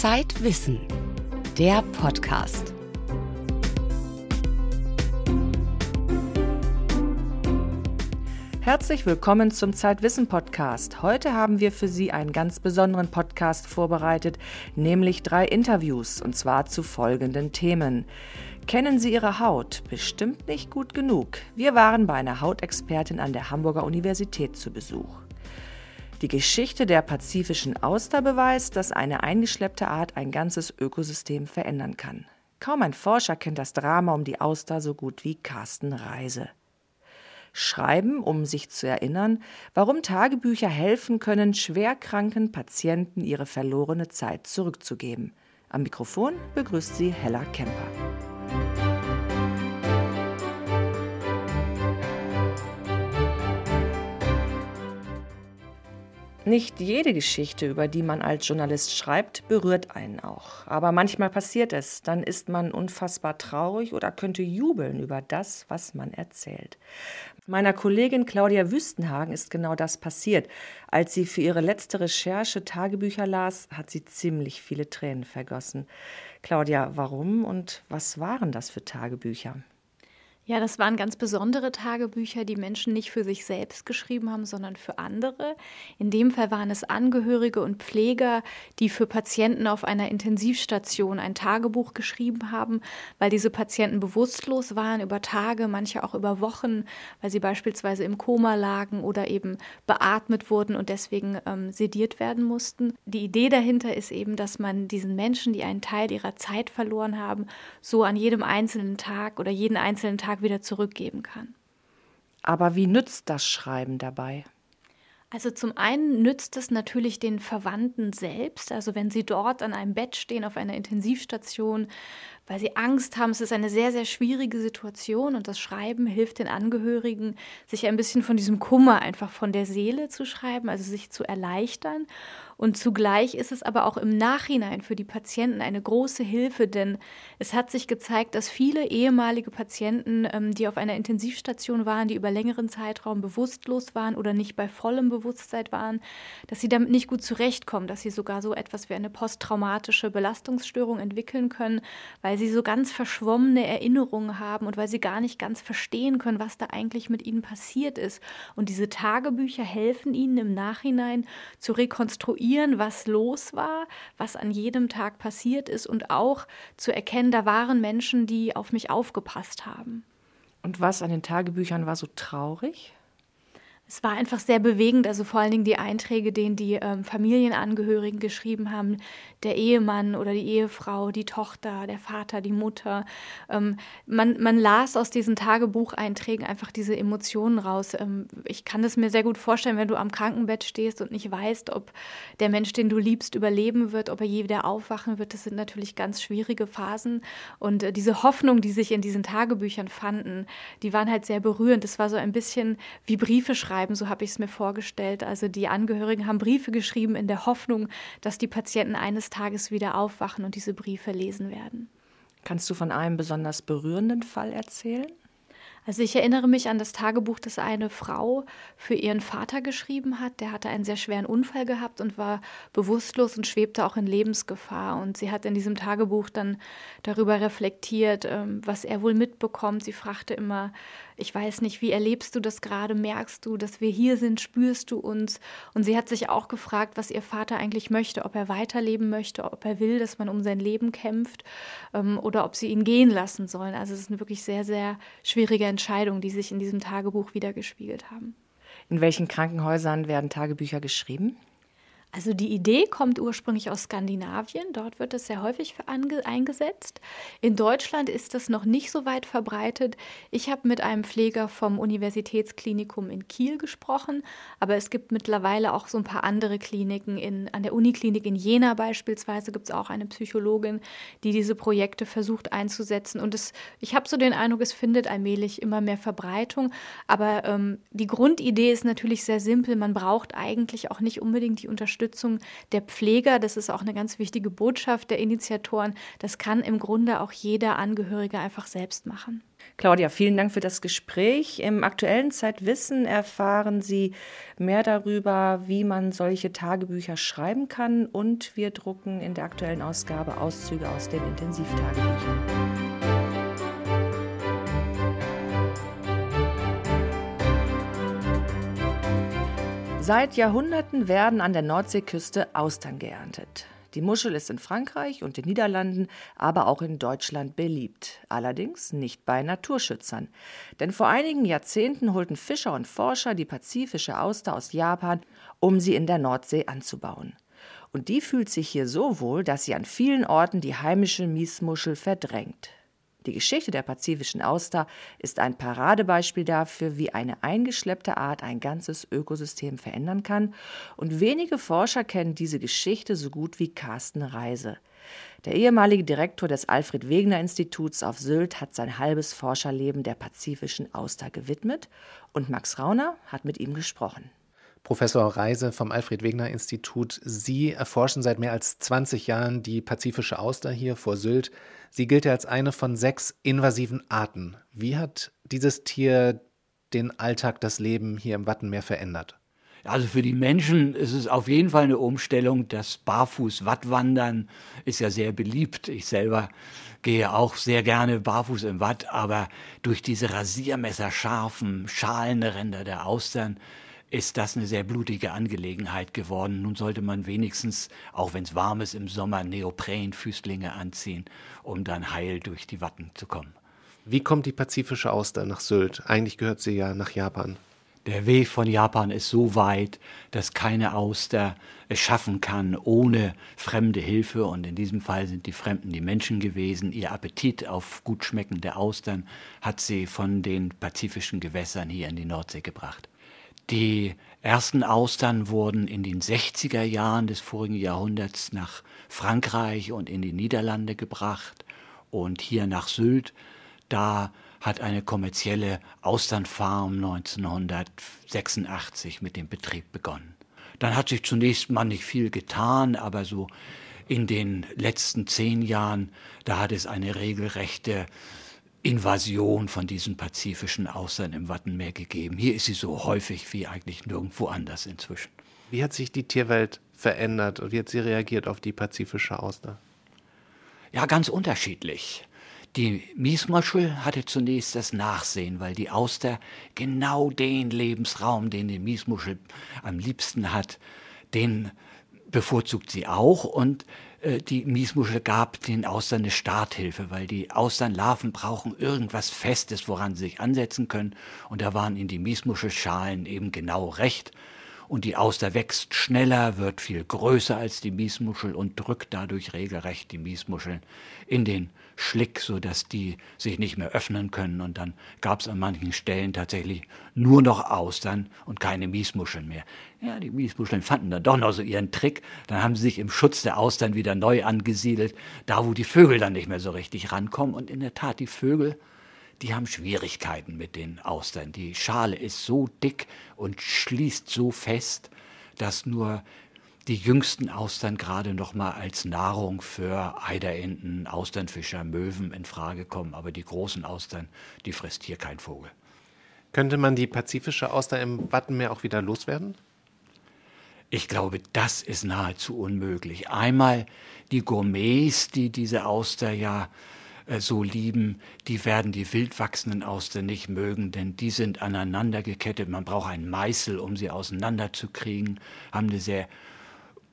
Zeitwissen, der Podcast. Herzlich willkommen zum Zeitwissen Podcast. Heute haben wir für Sie einen ganz besonderen Podcast vorbereitet, nämlich drei Interviews, und zwar zu folgenden Themen. Kennen Sie Ihre Haut? Bestimmt nicht gut genug. Wir waren bei einer Hautexpertin an der Hamburger Universität zu Besuch. Die Geschichte der pazifischen Auster beweist, dass eine eingeschleppte Art ein ganzes Ökosystem verändern kann. Kaum ein Forscher kennt das Drama um die Auster so gut wie Carsten Reise. Schreiben, um sich zu erinnern, warum Tagebücher helfen können, schwerkranken Patienten ihre verlorene Zeit zurückzugeben. Am Mikrofon begrüßt sie Hella Kemper. Nicht jede Geschichte, über die man als Journalist schreibt, berührt einen auch. Aber manchmal passiert es. Dann ist man unfassbar traurig oder könnte jubeln über das, was man erzählt. Meiner Kollegin Claudia Wüstenhagen ist genau das passiert. Als sie für ihre letzte Recherche Tagebücher las, hat sie ziemlich viele Tränen vergossen. Claudia, warum und was waren das für Tagebücher? Ja, das waren ganz besondere Tagebücher, die Menschen nicht für sich selbst geschrieben haben, sondern für andere. In dem Fall waren es Angehörige und Pfleger, die für Patienten auf einer Intensivstation ein Tagebuch geschrieben haben, weil diese Patienten bewusstlos waren über Tage, manche auch über Wochen, weil sie beispielsweise im Koma lagen oder eben beatmet wurden und deswegen ähm, sediert werden mussten. Die Idee dahinter ist eben, dass man diesen Menschen, die einen Teil ihrer Zeit verloren haben, so an jedem einzelnen Tag oder jeden einzelnen Tag wieder zurückgeben kann. Aber wie nützt das Schreiben dabei? Also zum einen nützt es natürlich den Verwandten selbst, also wenn sie dort an einem Bett stehen auf einer Intensivstation, weil sie Angst haben, es ist eine sehr, sehr schwierige Situation und das Schreiben hilft den Angehörigen, sich ein bisschen von diesem Kummer einfach von der Seele zu schreiben, also sich zu erleichtern. Und zugleich ist es aber auch im Nachhinein für die Patienten eine große Hilfe, denn es hat sich gezeigt, dass viele ehemalige Patienten, ähm, die auf einer Intensivstation waren, die über längeren Zeitraum bewusstlos waren oder nicht bei vollem Bewusstsein waren, dass sie damit nicht gut zurechtkommen, dass sie sogar so etwas wie eine posttraumatische Belastungsstörung entwickeln können, weil sie so ganz verschwommene Erinnerungen haben und weil sie gar nicht ganz verstehen können, was da eigentlich mit ihnen passiert ist. Und diese Tagebücher helfen ihnen im Nachhinein zu rekonstruieren, was los war, was an jedem Tag passiert ist und auch zu erkennen, da waren Menschen, die auf mich aufgepasst haben. Und was an den Tagebüchern war so traurig? Es war einfach sehr bewegend, also vor allen Dingen die Einträge, denen die ähm, Familienangehörigen geschrieben haben, der Ehemann oder die Ehefrau, die Tochter, der Vater, die Mutter. Ähm, man, man las aus diesen Tagebucheinträgen einfach diese Emotionen raus. Ähm, ich kann es mir sehr gut vorstellen, wenn du am Krankenbett stehst und nicht weißt, ob der Mensch, den du liebst, überleben wird, ob er je wieder aufwachen wird. Das sind natürlich ganz schwierige Phasen. Und äh, diese Hoffnung, die sich in diesen Tagebüchern fanden, die waren halt sehr berührend. Es war so ein bisschen wie Briefe schreiben schreiben, so habe ich es mir vorgestellt. Also die Angehörigen haben Briefe geschrieben in der Hoffnung, dass die Patienten eines Tages wieder aufwachen und diese Briefe lesen werden. Kannst du von einem besonders berührenden Fall erzählen? Also ich erinnere mich an das Tagebuch, das eine Frau für ihren Vater geschrieben hat. Der hatte einen sehr schweren Unfall gehabt und war bewusstlos und schwebte auch in Lebensgefahr. Und sie hat in diesem Tagebuch dann darüber reflektiert, ähm, was er wohl mitbekommt. Sie fragte immer, ich weiß nicht, wie erlebst du das gerade? Merkst du, dass wir hier sind? Spürst du uns? Und sie hat sich auch gefragt, was ihr Vater eigentlich möchte, ob er weiterleben möchte, ob er will, dass man um sein Leben kämpft ähm, oder ob sie ihn gehen lassen sollen. Also es ist eine wirklich sehr, sehr schwierige Entscheidungen, die sich in diesem Tagebuch wiedergespiegelt haben. In welchen Krankenhäusern werden Tagebücher geschrieben? Also die Idee kommt ursprünglich aus Skandinavien. Dort wird es sehr häufig eingesetzt. In Deutschland ist das noch nicht so weit verbreitet. Ich habe mit einem Pfleger vom Universitätsklinikum in Kiel gesprochen, aber es gibt mittlerweile auch so ein paar andere Kliniken. In, an der Uniklinik in Jena beispielsweise gibt es auch eine Psychologin, die diese Projekte versucht einzusetzen. Und es, ich habe so den Eindruck, es findet allmählich immer mehr Verbreitung. Aber ähm, die Grundidee ist natürlich sehr simpel. Man braucht eigentlich auch nicht unbedingt die Unterstützung Unterstützung der Pfleger. Das ist auch eine ganz wichtige Botschaft der Initiatoren. Das kann im Grunde auch jeder Angehörige einfach selbst machen. Claudia, vielen Dank für das Gespräch. Im aktuellen Zeitwissen erfahren Sie mehr darüber, wie man solche Tagebücher schreiben kann und wir drucken in der aktuellen Ausgabe Auszüge aus den Intensivtagebüchern. Seit Jahrhunderten werden an der Nordseeküste Austern geerntet. Die Muschel ist in Frankreich und den Niederlanden, aber auch in Deutschland beliebt. Allerdings nicht bei Naturschützern. Denn vor einigen Jahrzehnten holten Fischer und Forscher die pazifische Auster aus Japan, um sie in der Nordsee anzubauen. Und die fühlt sich hier so wohl, dass sie an vielen Orten die heimische Miesmuschel verdrängt. Die Geschichte der pazifischen Auster ist ein Paradebeispiel dafür, wie eine eingeschleppte Art ein ganzes Ökosystem verändern kann, und wenige Forscher kennen diese Geschichte so gut wie Carsten Reise. Der ehemalige Direktor des Alfred Wegener Instituts auf Sylt hat sein halbes Forscherleben der pazifischen Auster gewidmet und Max Rauner hat mit ihm gesprochen. Professor Reise vom Alfred Wegener Institut. Sie erforschen seit mehr als 20 Jahren die pazifische Auster hier vor Sylt. Sie gilt ja als eine von sechs invasiven Arten. Wie hat dieses Tier den Alltag, das Leben hier im Wattenmeer verändert? Also für die Menschen ist es auf jeden Fall eine Umstellung. Das Barfuß-Wattwandern ist ja sehr beliebt. Ich selber gehe auch sehr gerne barfuß im Watt, aber durch diese rasiermesserscharfen Schalenränder der Austern ist das eine sehr blutige Angelegenheit geworden. Nun sollte man wenigstens, auch wenn es warm ist im Sommer, Neoprenfüßlinge anziehen, um dann heil durch die Watten zu kommen. Wie kommt die pazifische Auster nach Sylt? Eigentlich gehört sie ja nach Japan. Der Weg von Japan ist so weit, dass keine Auster es schaffen kann ohne fremde Hilfe. Und in diesem Fall sind die Fremden die Menschen gewesen. Ihr Appetit auf gut schmeckende Austern hat sie von den pazifischen Gewässern hier in die Nordsee gebracht. Die ersten Austern wurden in den 60er Jahren des vorigen Jahrhunderts nach Frankreich und in die Niederlande gebracht und hier nach Sylt. Da hat eine kommerzielle Austernfarm 1986 mit dem Betrieb begonnen. Dann hat sich zunächst mal nicht viel getan, aber so in den letzten zehn Jahren, da hat es eine regelrechte Invasion von diesen pazifischen Austern im Wattenmeer gegeben. Hier ist sie so häufig wie eigentlich nirgendwo anders inzwischen. Wie hat sich die Tierwelt verändert und wie hat sie reagiert auf die pazifische Auster? Ja, ganz unterschiedlich. Die Miesmuschel hatte zunächst das Nachsehen, weil die Auster genau den Lebensraum, den die Miesmuschel am liebsten hat, den bevorzugt sie auch und die Miesmuschel gab den Austern eine Starthilfe, weil die Austernlarven brauchen irgendwas Festes, woran sie sich ansetzen können. Und da waren in die Miesmuschelschalen eben genau recht. Und die Auster wächst schneller, wird viel größer als die Miesmuschel und drückt dadurch regelrecht die Miesmuscheln in den Schlick, sodass die sich nicht mehr öffnen können. Und dann gab es an manchen Stellen tatsächlich nur noch Austern und keine Miesmuscheln mehr. Ja, die Miesmuscheln fanden dann doch noch so ihren Trick. Dann haben sie sich im Schutz der Austern wieder neu angesiedelt, da wo die Vögel dann nicht mehr so richtig rankommen. Und in der Tat, die Vögel, die haben Schwierigkeiten mit den Austern. Die Schale ist so dick und schließt so fest, dass nur die jüngsten Austern gerade noch mal als Nahrung für Eiderenten, Austernfischer, Möwen in Frage kommen, aber die großen Austern, die frisst hier kein Vogel. Könnte man die pazifische Auster im Wattenmeer auch wieder loswerden? Ich glaube, das ist nahezu unmöglich. Einmal die Gourmets, die diese Auster ja äh, so lieben, die werden die wild wachsenden Austern nicht mögen, denn die sind aneinander gekettet. Man braucht einen Meißel, um sie auseinanderzukriegen, haben eine sehr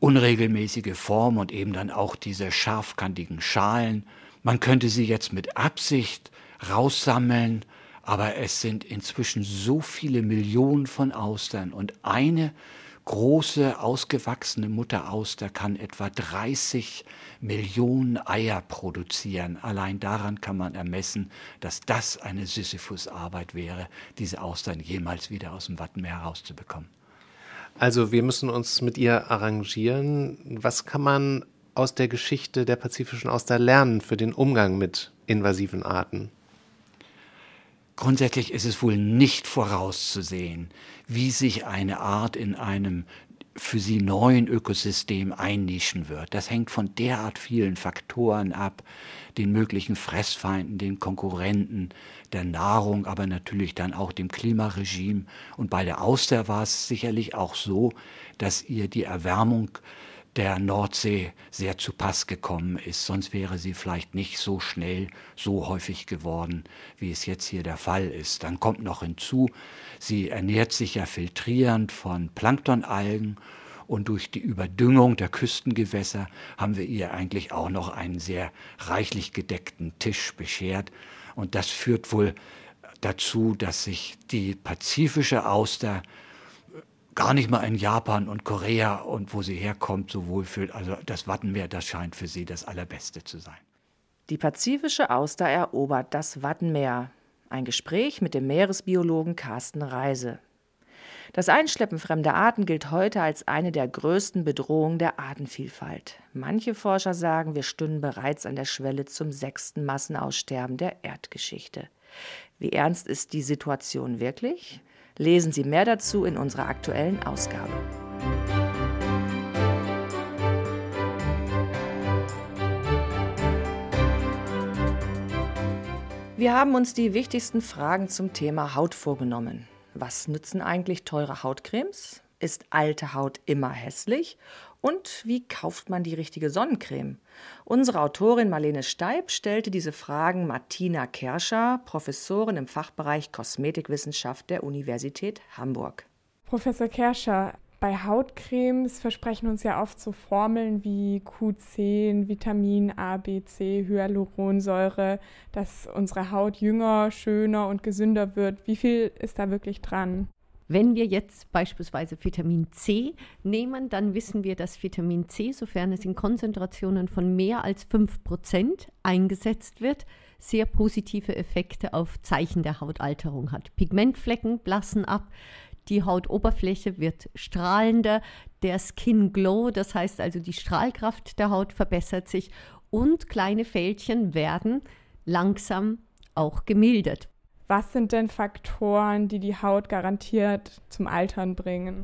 unregelmäßige Form und eben dann auch diese scharfkantigen Schalen. Man könnte sie jetzt mit Absicht raussammeln, aber es sind inzwischen so viele Millionen von Austern und eine große, ausgewachsene Mutterauster kann etwa 30 Millionen Eier produzieren. Allein daran kann man ermessen, dass das eine Sisyphus-Arbeit wäre, diese Austern jemals wieder aus dem Wattenmeer herauszubekommen. Also wir müssen uns mit ihr arrangieren. Was kann man aus der Geschichte der pazifischen Auster lernen für den Umgang mit invasiven Arten? Grundsätzlich ist es wohl nicht vorauszusehen, wie sich eine Art in einem für sie neuen Ökosystem einnischen wird. Das hängt von derart vielen Faktoren ab, den möglichen Fressfeinden, den Konkurrenten, der Nahrung, aber natürlich dann auch dem Klimaregime. Und bei der Auster war es sicherlich auch so, dass ihr die Erwärmung der Nordsee sehr zu Pass gekommen ist. Sonst wäre sie vielleicht nicht so schnell, so häufig geworden, wie es jetzt hier der Fall ist. Dann kommt noch hinzu, sie ernährt sich ja filtrierend von Planktonalgen und durch die Überdüngung der Küstengewässer haben wir ihr eigentlich auch noch einen sehr reichlich gedeckten Tisch beschert. Und das führt wohl dazu, dass sich die pazifische Auster gar nicht mal in Japan und Korea und wo sie herkommt so wohlfühlt. Also das Wattenmeer, das scheint für sie das Allerbeste zu sein. Die pazifische Auster erobert das Wattenmeer. Ein Gespräch mit dem Meeresbiologen Carsten Reise. Das Einschleppen fremder Arten gilt heute als eine der größten Bedrohungen der Artenvielfalt. Manche Forscher sagen, wir stünden bereits an der Schwelle zum sechsten Massenaussterben der Erdgeschichte. Wie ernst ist die Situation wirklich? Lesen Sie mehr dazu in unserer aktuellen Ausgabe. Wir haben uns die wichtigsten Fragen zum Thema Haut vorgenommen. Was nützen eigentlich teure Hautcremes? Ist alte Haut immer hässlich? Und wie kauft man die richtige Sonnencreme? Unsere Autorin Marlene Steib stellte diese Fragen Martina Kerscher, Professorin im Fachbereich Kosmetikwissenschaft der Universität Hamburg. Professor Kerscher, bei Hautcremes versprechen uns ja oft so Formeln wie Q10, Vitamin A, B, C, Hyaluronsäure, dass unsere Haut jünger, schöner und gesünder wird. Wie viel ist da wirklich dran? Wenn wir jetzt beispielsweise Vitamin C nehmen, dann wissen wir, dass Vitamin C, sofern es in Konzentrationen von mehr als 5% eingesetzt wird, sehr positive Effekte auf Zeichen der Hautalterung hat. Pigmentflecken blassen ab, die Hautoberfläche wird strahlender, der Skin Glow, das heißt also die Strahlkraft der Haut verbessert sich und kleine Fältchen werden langsam auch gemildert. Was sind denn Faktoren, die die Haut garantiert zum Altern bringen?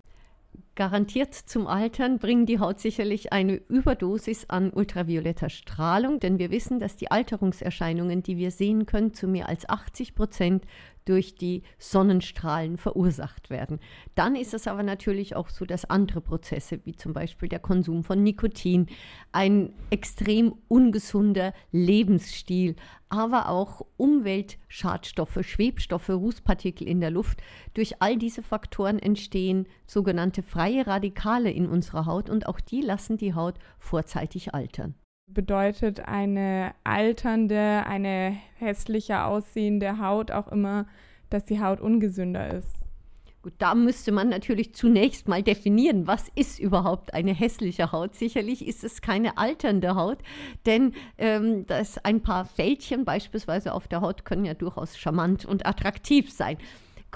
Garantiert zum Altern bringen die Haut sicherlich eine Überdosis an ultravioletter Strahlung, denn wir wissen, dass die Alterungserscheinungen, die wir sehen können, zu mehr als 80 Prozent durch die Sonnenstrahlen verursacht werden. Dann ist es aber natürlich auch so, dass andere Prozesse, wie zum Beispiel der Konsum von Nikotin, ein extrem ungesunder Lebensstil, aber auch Umweltschadstoffe, Schwebstoffe, Rußpartikel in der Luft, durch all diese Faktoren entstehen sogenannte freie Radikale in unserer Haut und auch die lassen die Haut vorzeitig altern bedeutet eine alternde, eine hässlicher aussehende Haut auch immer, dass die Haut ungesünder ist. Gut, da müsste man natürlich zunächst mal definieren, was ist überhaupt eine hässliche Haut. Sicherlich ist es keine alternde Haut, denn ähm, das ein paar Fältchen beispielsweise auf der Haut können ja durchaus charmant und attraktiv sein.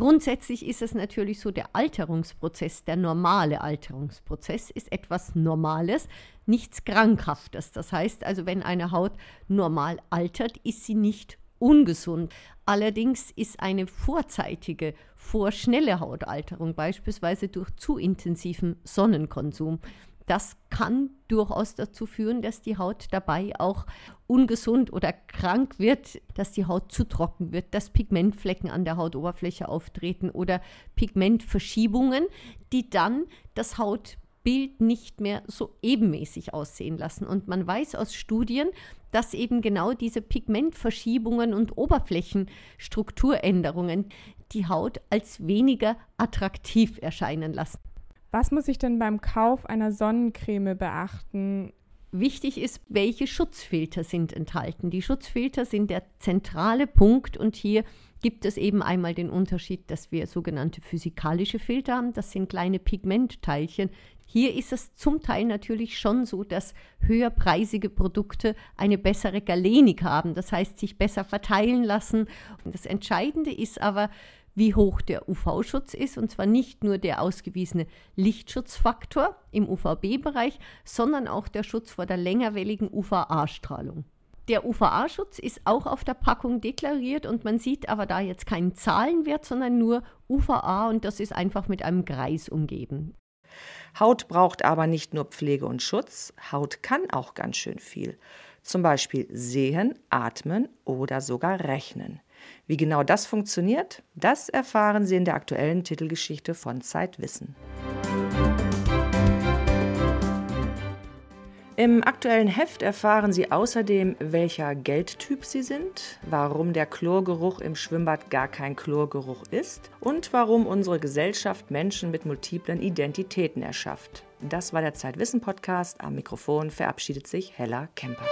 Grundsätzlich ist es natürlich so, der Alterungsprozess, der normale Alterungsprozess ist etwas Normales, nichts Krankhaftes. Das heißt also, wenn eine Haut normal altert, ist sie nicht ungesund. Allerdings ist eine vorzeitige, vorschnelle Hautalterung, beispielsweise durch zu intensiven Sonnenkonsum, das kann durchaus dazu führen, dass die Haut dabei auch ungesund oder krank wird, dass die Haut zu trocken wird, dass Pigmentflecken an der Hautoberfläche auftreten oder Pigmentverschiebungen, die dann das Hautbild nicht mehr so ebenmäßig aussehen lassen. Und man weiß aus Studien, dass eben genau diese Pigmentverschiebungen und Oberflächenstrukturänderungen die Haut als weniger attraktiv erscheinen lassen. Was muss ich denn beim Kauf einer Sonnencreme beachten? Wichtig ist, welche Schutzfilter sind enthalten. Die Schutzfilter sind der zentrale Punkt und hier gibt es eben einmal den Unterschied, dass wir sogenannte physikalische Filter haben. Das sind kleine Pigmentteilchen. Hier ist es zum Teil natürlich schon so, dass höherpreisige Produkte eine bessere Galenik haben, das heißt sich besser verteilen lassen. Und das Entscheidende ist aber, wie hoch der UV-Schutz ist, und zwar nicht nur der ausgewiesene Lichtschutzfaktor im UVB-Bereich, sondern auch der Schutz vor der längerwelligen UVA-Strahlung. Der UVA-Schutz ist auch auf der Packung deklariert und man sieht aber da jetzt keinen Zahlenwert, sondern nur UVA und das ist einfach mit einem Kreis umgeben. Haut braucht aber nicht nur Pflege und Schutz, Haut kann auch ganz schön viel. Zum Beispiel sehen, atmen oder sogar rechnen. Wie genau das funktioniert, das erfahren Sie in der aktuellen Titelgeschichte von Zeitwissen. Im aktuellen Heft erfahren Sie außerdem, welcher Geldtyp Sie sind, warum der Chlorgeruch im Schwimmbad gar kein Chlorgeruch ist und warum unsere Gesellschaft Menschen mit multiplen Identitäten erschafft. Das war der Zeitwissen Podcast. Am Mikrofon verabschiedet sich Hella Kemper.